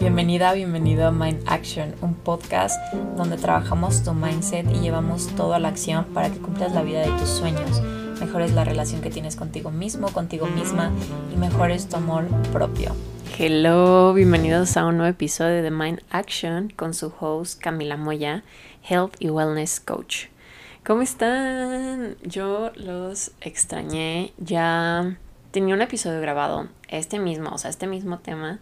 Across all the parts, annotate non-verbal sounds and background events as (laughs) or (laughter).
Bienvenida, bienvenido a Mind Action, un podcast donde trabajamos tu mindset y llevamos todo a la acción para que cumplas la vida de tus sueños, mejores la relación que tienes contigo mismo, contigo misma y mejores tu amor propio. Hello, bienvenidos a un nuevo episodio de Mind Action con su host Camila Moya, Health y Wellness Coach. ¿Cómo están? Yo los extrañé. Ya tenía un episodio grabado, este mismo, o sea, este mismo tema.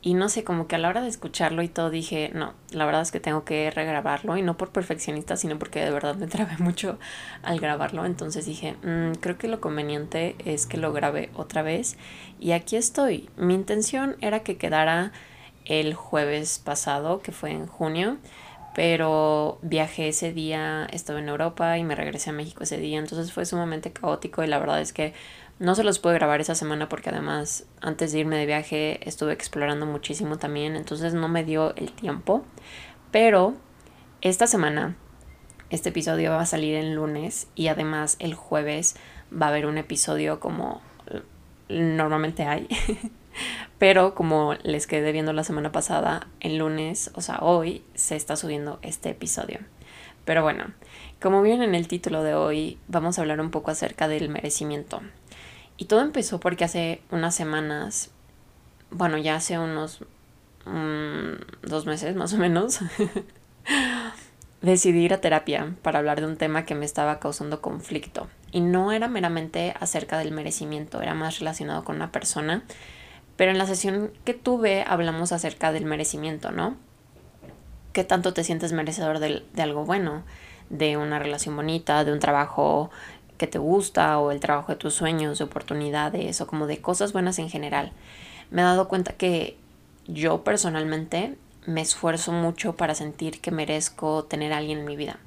Y no sé, como que a la hora de escucharlo y todo dije, no, la verdad es que tengo que regrabarlo. Y no por perfeccionista, sino porque de verdad me trabé (laughs) mucho al grabarlo. Entonces dije, mm, creo que lo conveniente es que lo grabe otra vez. Y aquí estoy. Mi intención era que quedara el jueves pasado, que fue en junio pero viajé ese día, estuve en Europa y me regresé a México ese día, entonces fue sumamente caótico y la verdad es que no se los pude grabar esa semana porque además antes de irme de viaje estuve explorando muchísimo también, entonces no me dio el tiempo, pero esta semana este episodio va a salir el lunes y además el jueves va a haber un episodio como normalmente hay (laughs) Pero como les quedé viendo la semana pasada, el lunes, o sea, hoy se está subiendo este episodio. Pero bueno, como vieron en el título de hoy, vamos a hablar un poco acerca del merecimiento. Y todo empezó porque hace unas semanas, bueno, ya hace unos mm, dos meses más o menos, (laughs) decidí ir a terapia para hablar de un tema que me estaba causando conflicto. Y no era meramente acerca del merecimiento, era más relacionado con una persona pero en la sesión que tuve hablamos acerca del merecimiento, ¿no? ¿Qué tanto te sientes merecedor de, algo bueno? De una relación bonita, de un trabajo que te gusta o el trabajo de tus sueños, de oportunidades o como de cosas buenas en general. Me he dado cuenta que yo personalmente me esfuerzo mucho para sentir que merezco tener a alguien en mi vida.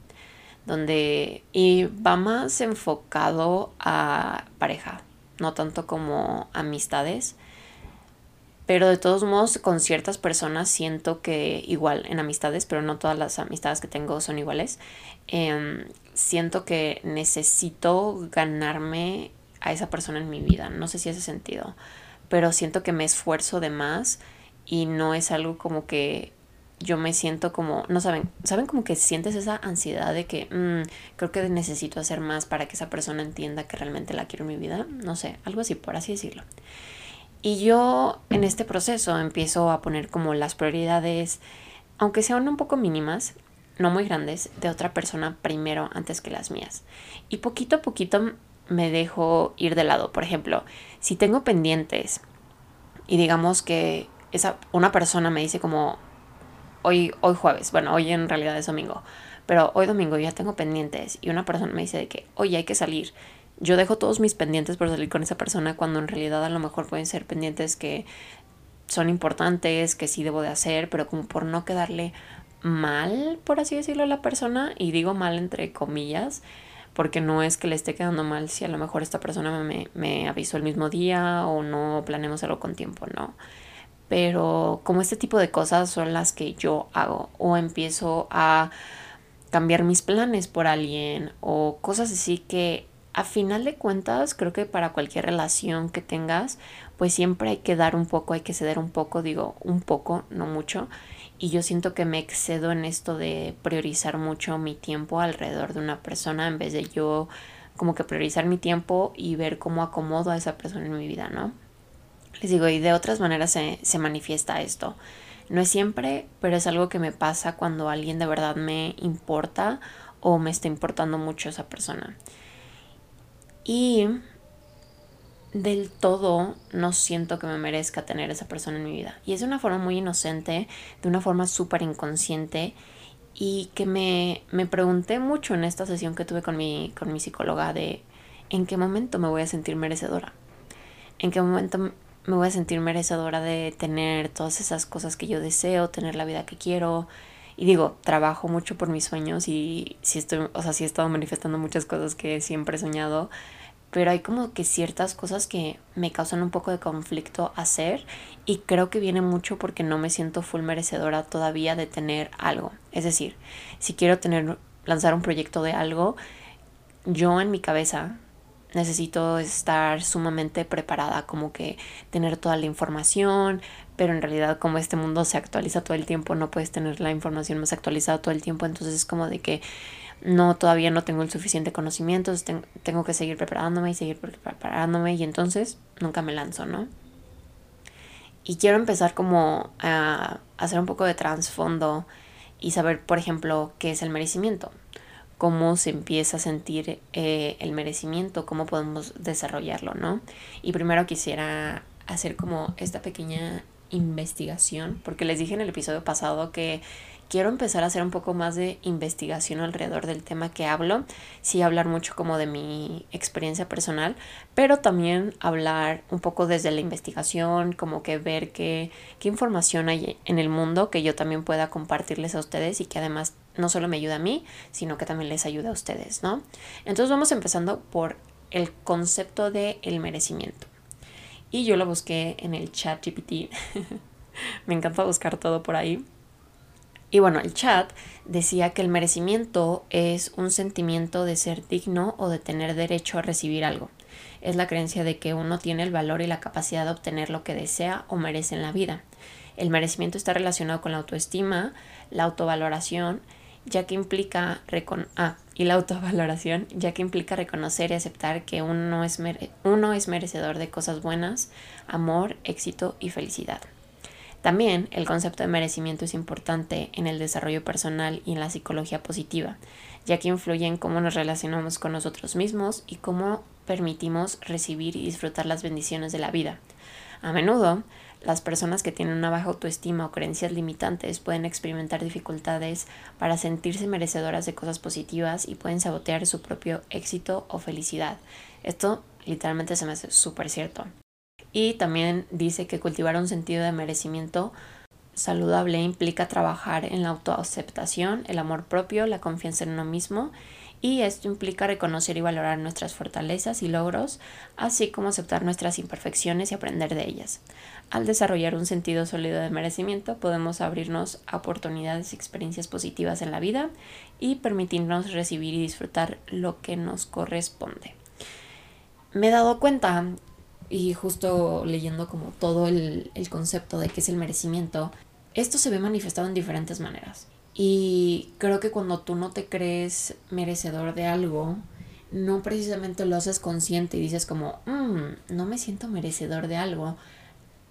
Donde y va más enfocado a pareja, no tanto como amistades pero de todos modos, con ciertas personas siento que igual en amistades, pero no todas las amistades que tengo son iguales, em, siento que necesito ganarme a esa persona en mi vida. No sé si hace sentido, pero siento que me esfuerzo de más y no es algo como que yo me siento como, no saben, saben como que sientes esa ansiedad de que mm, creo que necesito hacer más para que esa persona entienda que realmente la quiero en mi vida, no sé, algo así, por así decirlo. Y yo en este proceso empiezo a poner como las prioridades, aunque sean un poco mínimas, no muy grandes, de otra persona primero antes que las mías. Y poquito a poquito me dejo ir de lado. Por ejemplo, si tengo pendientes y digamos que esa, una persona me dice como hoy, hoy jueves, bueno, hoy en realidad es domingo, pero hoy domingo ya tengo pendientes y una persona me dice que, oye, hay que salir yo dejo todos mis pendientes por salir con esa persona cuando en realidad a lo mejor pueden ser pendientes que son importantes, que sí debo de hacer, pero como por no quedarle mal, por así decirlo, a la persona, y digo mal entre comillas, porque no es que le esté quedando mal si a lo mejor esta persona me, me avisó el mismo día o no planeemos algo con tiempo, no. Pero como este tipo de cosas son las que yo hago o empiezo a cambiar mis planes por alguien o cosas así que a final de cuentas, creo que para cualquier relación que tengas, pues siempre hay que dar un poco, hay que ceder un poco, digo un poco, no mucho. Y yo siento que me excedo en esto de priorizar mucho mi tiempo alrededor de una persona en vez de yo como que priorizar mi tiempo y ver cómo acomodo a esa persona en mi vida, ¿no? Les digo, y de otras maneras se, se manifiesta esto. No es siempre, pero es algo que me pasa cuando alguien de verdad me importa o me está importando mucho esa persona. Y del todo no siento que me merezca tener esa persona en mi vida. Y es de una forma muy inocente, de una forma súper inconsciente y que me, me, pregunté mucho en esta sesión que tuve con mi, con mi psicóloga de en qué momento me voy a sentir merecedora. En qué momento me voy a sentir merecedora de tener todas esas cosas que yo deseo, tener la vida que quiero. Y digo, trabajo mucho por mis sueños y sí estoy, o sea, sí he estado manifestando muchas cosas que siempre he soñado, pero hay como que ciertas cosas que me causan un poco de conflicto hacer y creo que viene mucho porque no me siento full merecedora todavía de tener algo. Es decir, si quiero tener lanzar un proyecto de algo, yo en mi cabeza necesito estar sumamente preparada, como que tener toda la información, pero en realidad como este mundo se actualiza todo el tiempo, no puedes tener la información más actualizada todo el tiempo, entonces es como de que no, todavía no tengo el suficiente conocimiento, tengo, que seguir preparándome y seguir preparándome y entonces nunca me lanzo, ¿no? Y quiero empezar como a hacer un poco de trasfondo y saber, por ejemplo, qué es el merecimiento, cómo se empieza a sentir eh, el merecimiento, cómo podemos desarrollarlo, ¿no? Y primero quisiera hacer como esta pequeña investigación, porque les dije en el episodio pasado que quiero empezar a hacer un poco más de investigación alrededor del tema que hablo, sí hablar mucho como de mi experiencia personal, pero también hablar un poco desde la investigación, como que ver qué, qué información hay en el mundo que yo también pueda compartirles a ustedes y que además no solo me ayuda a mí, sino que también les ayuda a ustedes, ¿no? Entonces vamos empezando por el concepto de el merecimiento. Y yo lo busqué en el chat GPT. (laughs) me encanta buscar todo por ahí. Y bueno, el chat decía que el merecimiento es un sentimiento de ser digno o de tener derecho a recibir algo. Es la creencia de que uno tiene el valor y la capacidad de obtener lo que desea o merece en la vida. El merecimiento está relacionado con la autoestima, la autovaloración, ya que implica ah, y la autovaloración, ya que implica reconocer y aceptar que uno es, uno es merecedor de cosas buenas, amor, éxito y felicidad. También el concepto de merecimiento es importante en el desarrollo personal y en la psicología positiva, ya que influye en cómo nos relacionamos con nosotros mismos y cómo permitimos recibir y disfrutar las bendiciones de la vida. A menudo, las personas que tienen una baja autoestima o creencias limitantes pueden experimentar dificultades para sentirse merecedoras de cosas positivas y pueden sabotear su propio éxito o felicidad. Esto literalmente se me hace súper cierto. Y también dice que cultivar un sentido de merecimiento saludable implica trabajar en la autoaceptación, el amor propio, la confianza en uno mismo y esto implica reconocer y valorar nuestras fortalezas y logros, así como aceptar nuestras imperfecciones y aprender de ellas. Al desarrollar un sentido sólido de merecimiento, podemos abrirnos a oportunidades y experiencias positivas en la vida y permitirnos recibir y disfrutar lo que nos corresponde. Me he dado cuenta y justo leyendo como todo el, concepto de qué es el merecimiento, esto se ve manifestado en diferentes maneras. Y creo que cuando tú no te crees merecedor de algo, no precisamente lo haces consciente y dices como, mm, no me siento merecedor de algo,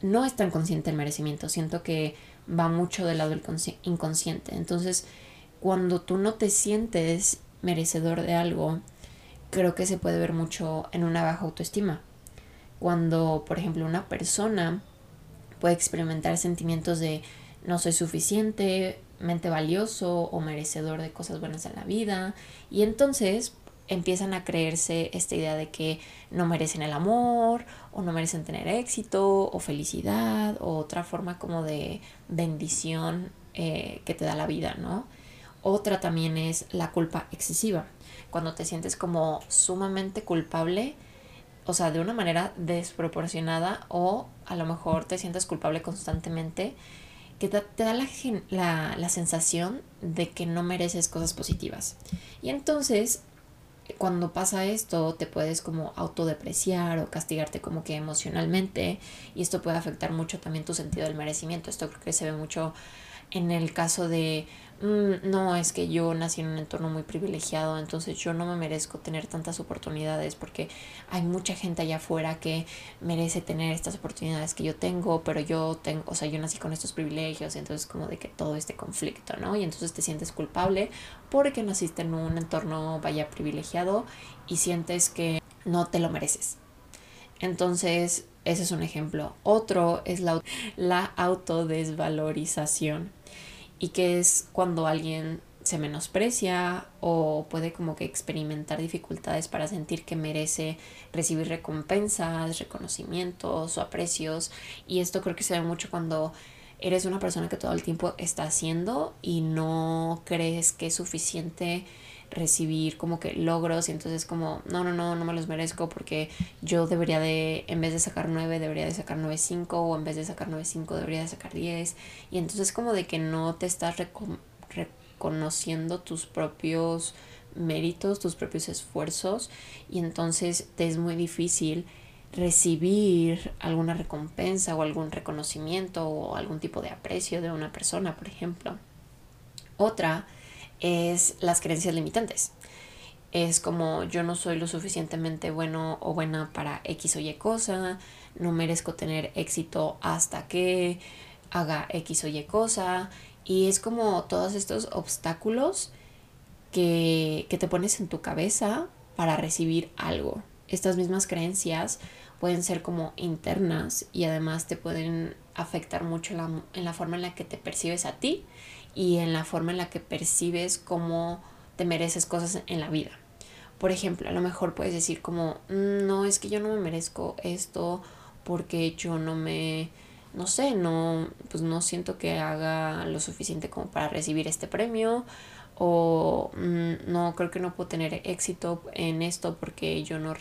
no es tan consciente el merecimiento, siento que va mucho del lado del inconsciente. Entonces, cuando tú no te sientes merecedor de algo, creo que se puede ver mucho en una baja autoestima cuando, por ejemplo, una persona puede experimentar sentimientos de no soy suficientemente valioso o merecedor de cosas buenas en la vida y entonces empiezan a creerse esta idea de que no merecen el amor o no merecen tener éxito o felicidad o otra forma como de bendición eh, que te da la vida, ¿no? Otra también es la culpa excesiva, cuando te sientes como sumamente culpable o sea, de una manera desproporcionada o a lo mejor te sientes culpable constantemente, que te, da la, la, sensación de que no mereces cosas positivas. Y entonces, cuando pasa esto, te puedes como autodepreciar o castigarte como que emocionalmente y esto puede afectar mucho también tu sentido del merecimiento. Esto creo que se ve mucho en el caso de Mm, no, es que yo nací en un entorno muy privilegiado, entonces yo no me merezco tener tantas oportunidades porque hay mucha gente allá afuera que merece tener estas oportunidades que yo tengo, pero yo tengo, o sea, yo nací con estos privilegios, entonces como de que todo este conflicto, ¿no? Y entonces te sientes culpable porque naciste en un entorno vaya privilegiado y sientes que no te lo mereces. Entonces, ese es un ejemplo. Otro es la, la autodesvalorización y que es cuando alguien se menosprecia o puede como que experimentar dificultades para sentir que merece recibir recompensas, reconocimientos o aprecios y esto creo que se ve mucho cuando eres una persona que todo el tiempo está haciendo y no crees que es suficiente recibir como que logros y entonces como no no no no me los merezco porque yo debería de en vez de sacar 9 debería de sacar 9.5 o en vez de sacar 9.5 debería de sacar 10 y entonces como de que no te estás reconociendo tus propios méritos, tus propios esfuerzos y entonces te es muy difícil recibir alguna recompensa o algún reconocimiento o algún tipo de aprecio de una persona, por ejemplo. Otra es las creencias limitantes. Es como yo no soy lo suficientemente bueno o buena para X o Y cosa, no merezco tener éxito hasta que haga X o Y cosa. Y es como todos estos obstáculos que, que te pones en tu cabeza para recibir algo. Estas mismas creencias pueden ser como internas y además te pueden afectar mucho en la forma en la que te percibes a ti y en la forma en la que percibes cómo te mereces cosas en la vida. Por ejemplo, a lo mejor puedes decir como, mm, no, es que yo no me merezco esto porque yo no me, no sé, no, pues no siento que haga lo suficiente como para recibir este premio o mm, no creo que no puedo tener éxito en esto porque yo no,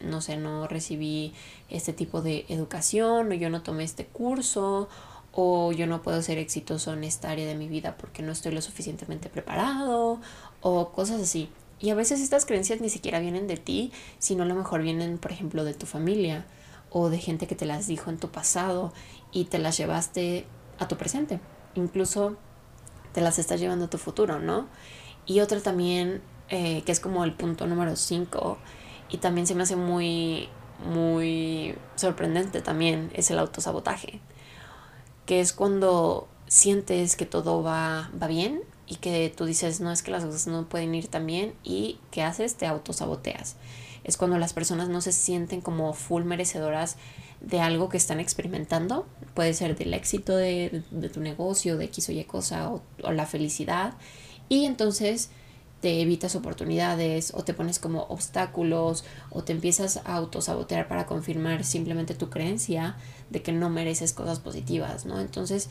no sé, no recibí este tipo de educación o yo no tomé este curso o yo no puedo ser exitoso en esta área de mi vida porque no estoy lo suficientemente preparado o cosas así. Y a veces estas creencias ni siquiera vienen de ti, sino a lo mejor vienen, por ejemplo, de tu familia o de gente que te las dijo en tu pasado y te las llevaste a tu presente. Incluso te las estás llevando a tu futuro, ¿no? Y otra también, eh, que es como el punto número 5, y también se me hace muy, muy sorprendente también, es el autosabotaje, que es cuando sientes que todo va, va bien y que tú dices, no es que las cosas no pueden ir tan bien y ¿qué haces? Te autosaboteas. Es cuando las personas no se sienten como full merecedoras de algo que están experimentando, puede ser del éxito de, tu negocio, de X o Y cosa, o, la felicidad, y entonces te evitas oportunidades o te pones como obstáculos o te empiezas a autosabotear para confirmar simplemente tu creencia de que no mereces cosas positivas, ¿no? Entonces,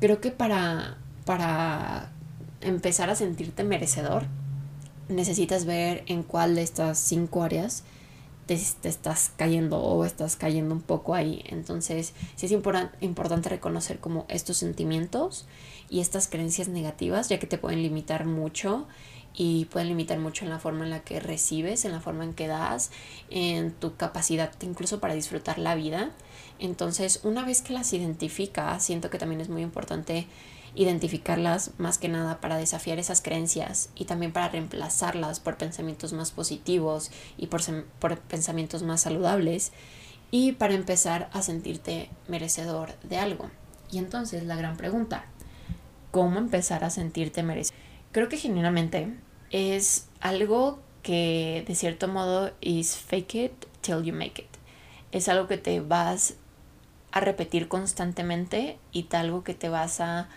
creo que para, para empezar a sentirte merecedor, necesitas ver en cuál de estas cinco áreas te, estás cayendo o estás cayendo un poco ahí. Entonces, sí es importante reconocer como estos sentimientos y estas creencias negativas, ya que te pueden limitar mucho y pueden limitar mucho en la forma en la que recibes, en la forma en que das, en tu capacidad incluso para disfrutar la vida. Entonces, una vez que las identificas, siento que también es muy importante identificarlas más que nada para desafiar esas creencias y también para reemplazarlas por pensamientos más positivos y por, por pensamientos más saludables y para empezar a sentirte merecedor de algo. Y entonces la gran pregunta, ¿cómo empezar a sentirte merecedor? Creo que genuinamente es algo que de cierto modo es fake it till you make it. Es algo que te vas a repetir constantemente y algo que te vas a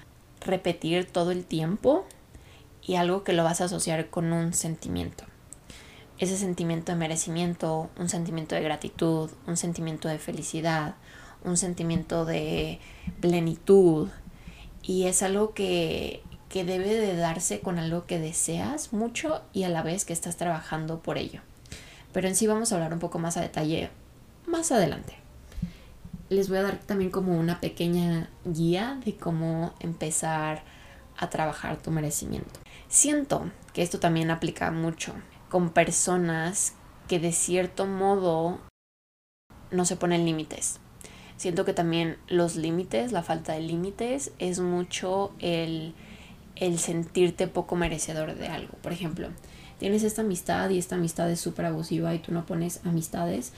repetir todo el tiempo y algo que lo vas a asociar con un sentimiento. Ese sentimiento de merecimiento, un sentimiento de gratitud, un sentimiento de felicidad, un sentimiento de plenitud. Y es algo que, que debe de darse con algo que deseas mucho y a la vez que estás trabajando por ello. Pero en sí vamos a hablar un poco más a detalle más adelante les voy a dar también como una pequeña guía de cómo empezar a trabajar tu merecimiento. Siento que esto también aplica mucho con personas que de cierto modo no se ponen límites. Siento que también los límites, la falta de límites, es mucho el, el sentirte poco merecedor de algo. Por ejemplo, tienes esta amistad y esta amistad es súper abusiva y tú no pones amistades,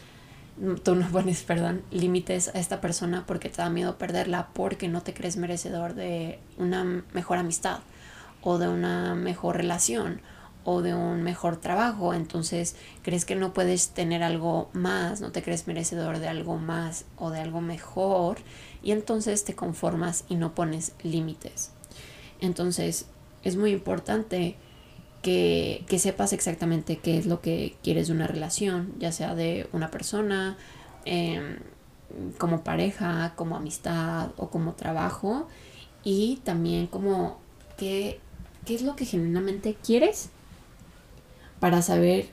tú no pones, perdón, límites a esta persona porque te da miedo perderla, porque no te crees merecedor de una mejor amistad o de una mejor relación o de un mejor trabajo, entonces crees que no puedes tener algo más, no te crees merecedor de algo más o de algo mejor y entonces te conformas y no pones límites. Entonces es muy importante que, sepas exactamente qué es lo que quieres de una relación, ya sea de una persona, em, como pareja, como amistad o como trabajo, y también como qué, qué es lo que genuinamente quieres para saber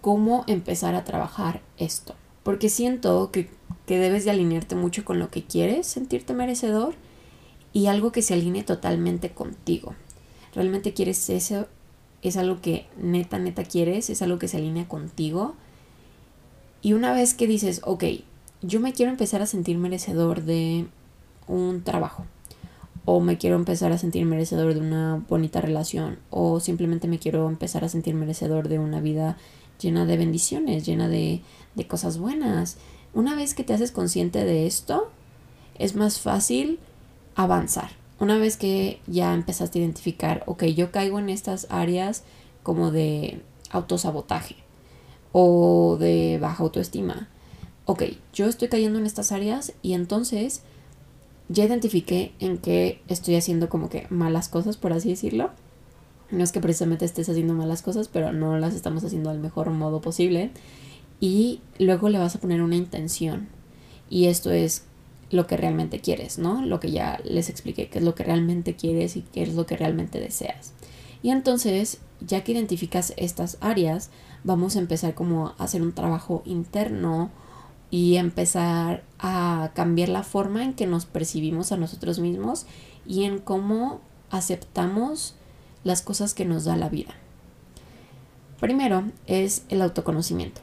cómo empezar a trabajar esto. Porque siento que, que debes de alinearte mucho con lo que quieres, sentirte merecedor y algo que se alinee totalmente contigo. ¿Realmente quieres eso es algo que neta, neta quieres, es algo que se alinea contigo. Y una vez que dices, ok, yo me quiero empezar a sentir merecedor de un trabajo, o me quiero empezar a sentir merecedor de una bonita relación, o simplemente me quiero empezar a sentir merecedor de una vida llena de bendiciones, llena de, de cosas buenas. Una vez que te haces consciente de esto, es más fácil avanzar. Una vez que ya empezaste a identificar, ok, yo caigo en estas áreas como de autosabotaje o de baja autoestima. Ok, yo estoy cayendo en estas áreas y entonces ya identifiqué en qué estoy haciendo como que malas cosas, por así decirlo. No es que precisamente estés haciendo malas cosas, pero no las estamos haciendo al mejor modo posible. Y luego le vas a poner una intención. Y esto es lo que realmente quieres, ¿no? Lo que ya les expliqué, qué es lo que realmente quieres y qué es lo que realmente deseas. Y entonces, ya que identificas estas áreas, vamos a empezar como a hacer un trabajo interno y empezar a cambiar la forma en que nos percibimos a nosotros mismos y en cómo aceptamos las cosas que nos da la vida. Primero es el autoconocimiento.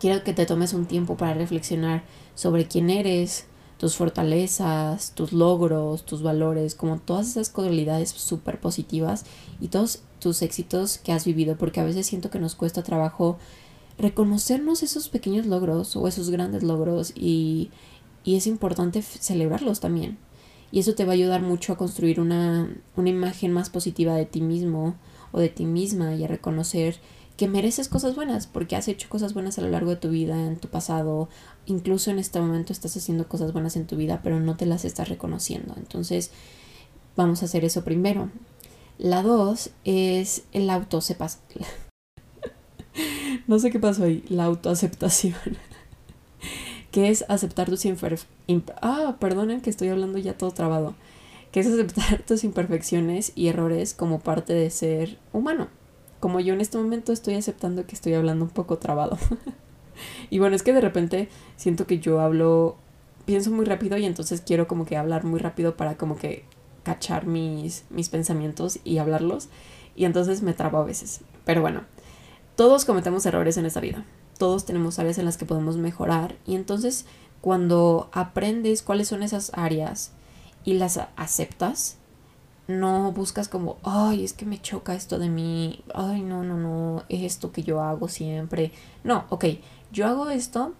Quiero que te tomes un tiempo para reflexionar sobre quién eres, tus fortalezas, tus logros, tus valores, como todas esas cualidades súper positivas y todos tus éxitos que has vivido, porque a veces siento que nos cuesta trabajo reconocernos esos pequeños logros o esos grandes logros y, y es importante celebrarlos también. Y eso te va a ayudar mucho a construir una, una imagen más positiva de ti mismo o de ti misma y a reconocer que mereces cosas buenas porque has hecho cosas buenas a lo largo de tu vida, en tu pasado, incluso en este momento estás haciendo cosas buenas en tu vida, pero no te las estás reconociendo. Entonces, vamos a hacer eso primero. La dos es el autosepas. (laughs) no sé qué pasó ahí, la autoaceptación. (laughs) que es aceptar tus imperfecciones. Ah, que estoy hablando ya todo trabado. Que es aceptar (laughs) tus imperfecciones y errores como parte de ser humano como yo en este momento estoy aceptando que estoy hablando un poco trabado. (laughs) y bueno, es que de repente siento que yo hablo, pienso muy rápido y entonces quiero como que hablar muy rápido para como que cachar mis, mis pensamientos y hablarlos. Y entonces me trabo a veces. Pero bueno, todos cometemos errores en esta vida. Todos tenemos áreas en las que podemos mejorar. Y entonces cuando aprendes cuáles son esas áreas y las aceptas, no buscas como, ay, es que me choca esto de mí, ay, no, no, no, es esto que yo hago siempre. No, ok, yo hago esto,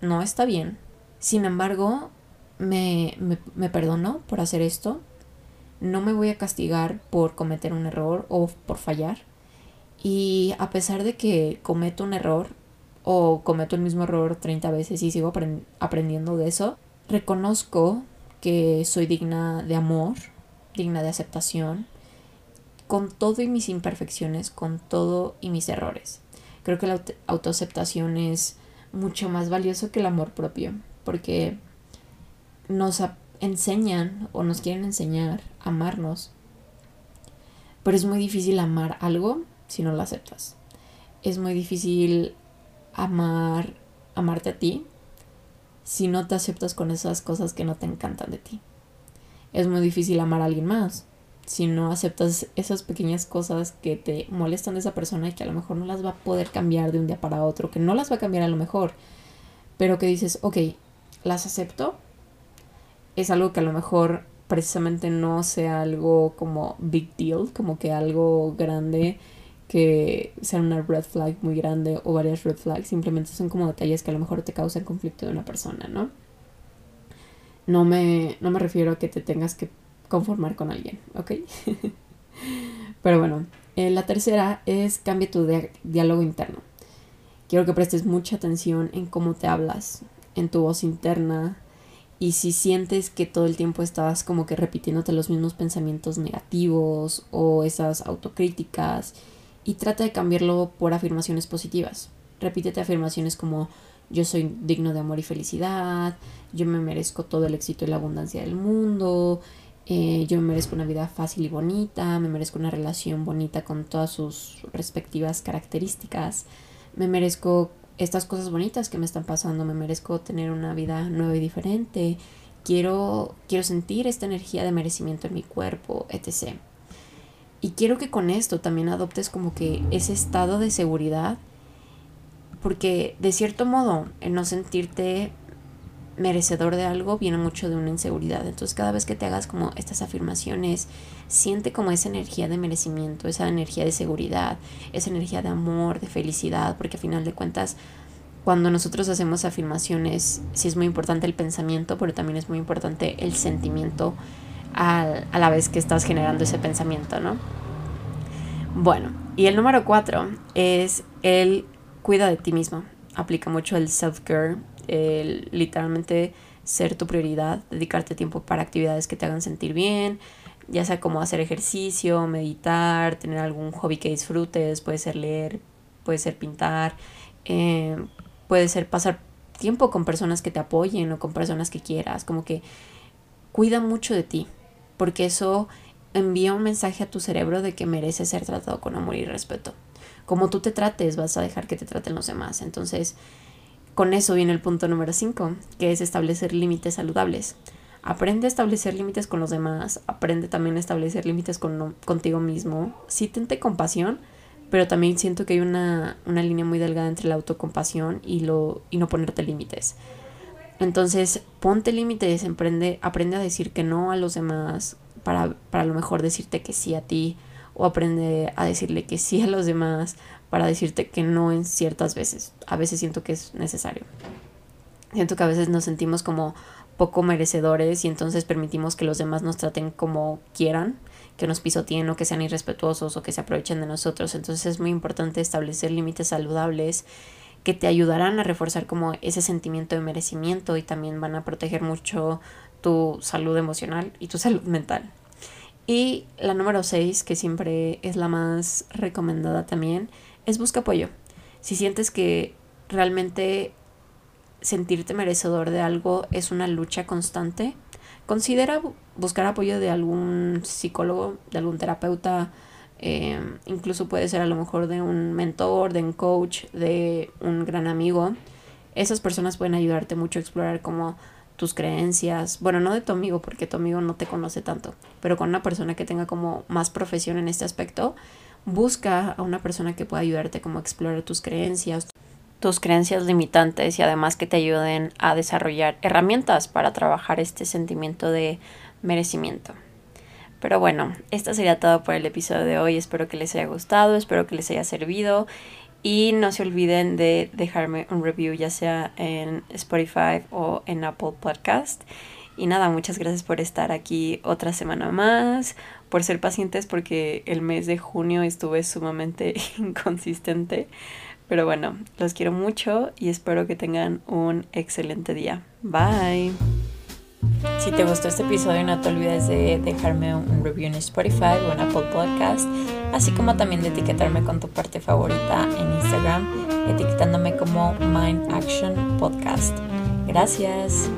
no está bien. Sin embargo, me, me, me perdono por hacer esto. No me voy a castigar por cometer un error o por fallar. Y a pesar de que cometo un error o cometo el mismo error 30 veces y sigo aprendiendo de eso, reconozco que soy digna de amor, digna de aceptación, con todo y mis imperfecciones, con todo y mis errores. Creo que la autoaceptación es mucho más valioso que el amor propio, porque nos enseñan o nos quieren enseñar a amarnos, pero es muy difícil amar algo si no lo aceptas. Es muy difícil amar, amarte a ti si no te aceptas con esas cosas que no te encantan de ti es muy difícil amar a alguien más. Si no aceptas esas pequeñas cosas que te molestan de esa persona y que a lo mejor no las va a poder cambiar de un día para otro, que no las va a cambiar a lo mejor, pero que dices, ok, las acepto, es algo que a lo mejor precisamente no sea algo como big deal, como que algo grande que sea una red flag muy grande o varias red flags, simplemente son como detalles que a lo mejor te causan conflicto de una persona, ¿no? No me, no me refiero a que te tengas que conformar con alguien, ¿ok? (laughs) Pero bueno, eh, la tercera es cambia tu diálogo interno. Quiero que prestes mucha atención en cómo te hablas, en tu voz interna, y si sientes que todo el tiempo estás como que repitiéndote los mismos pensamientos negativos o esas autocríticas, y trata de cambiarlo por afirmaciones positivas. Repítete afirmaciones como yo soy digno de amor y felicidad, yo me merezco todo el éxito y la abundancia del mundo, eh, yo me merezco una vida fácil y bonita, me merezco una relación bonita con todas sus respectivas características, me merezco estas cosas bonitas que me están pasando, me merezco tener una vida nueva y diferente, quiero, quiero sentir esta energía de merecimiento en mi cuerpo, etc. Y quiero que con esto también adoptes como que ese estado de seguridad, porque de cierto modo el no sentirte merecedor de algo viene mucho de una inseguridad. Entonces cada vez que te hagas como estas afirmaciones, siente como esa energía de merecimiento, esa energía de seguridad, esa energía de amor, de felicidad, porque a final de cuentas cuando nosotros hacemos afirmaciones, sí es muy importante el pensamiento, pero también es muy importante el sentimiento a, a la vez que estás generando ese pensamiento, ¿no? Bueno, y el número cuatro es el cuida de ti mismo. Aplica mucho el self-care, el literalmente ser tu prioridad, dedicarte tiempo para actividades que te hagan sentir bien, ya sea como hacer ejercicio, meditar, tener algún hobby que disfrutes, puede ser leer, puede ser pintar, eh, puede ser pasar tiempo con personas que te apoyen o con personas que quieras, como que cuida mucho de ti, porque eso envía un mensaje a tu cerebro de que mereces ser tratado con amor y respeto. Como tú te trates, vas a dejar que te traten los demás. Entonces, con eso viene el punto número 5, que es establecer límites saludables. Aprende a establecer límites con los demás, aprende también a establecer límites con, contigo mismo. Sí tente compasión, pero también siento que hay una, una línea muy delgada entre la autocompasión y, lo, y no ponerte límites. Entonces, ponte límites, aprende, a decir que no a los demás para, para a lo mejor decirte que sí a ti o aprende a decirle que sí a los demás para decirte que no en ciertas veces. A veces siento que es necesario. Siento que a veces nos sentimos como poco merecedores y entonces permitimos que los demás nos traten como quieran, que nos pisoteen o que sean irrespetuosos o que se aprovechen de nosotros. Entonces es muy importante establecer límites saludables que te ayudarán a reforzar como ese sentimiento de merecimiento y también van a proteger mucho tu salud emocional y tu salud mental. Y la número 6, que siempre es la más recomendada también, es busca apoyo. Si sientes que realmente sentirte merecedor de algo es una lucha constante, considera buscar apoyo de algún psicólogo, de algún terapeuta, eh, incluso puede ser a lo mejor de un mentor, de un coach, de un gran amigo. Esas personas pueden ayudarte mucho a explorar como tus creencias, bueno, no de tu amigo porque tu amigo no te conoce tanto, pero con una persona que tenga como más profesión en este aspecto, busca a una persona que pueda ayudarte como a explorar tus creencias, tus creencias limitantes y además que te ayuden a desarrollar herramientas para trabajar este sentimiento de merecimiento. Pero bueno, esto sería todo por el episodio de hoy. Espero que les haya gustado, espero que les haya servido y no se olviden de dejarme un review ya sea en Spotify o en Apple Podcast. Y nada, muchas gracias por estar aquí otra semana más, por ser pacientes porque el mes de junio estuve sumamente (laughs) inconsistente. Pero bueno, los quiero mucho y espero que tengan un excelente día. Bye. Si te gustó este episodio, no te olvides de dejarme un review en Spotify o en Apple Podcast, así como también de etiquetarme con tu parte favorita en Instagram, etiquetándome como Mind Action Podcast. Gracias.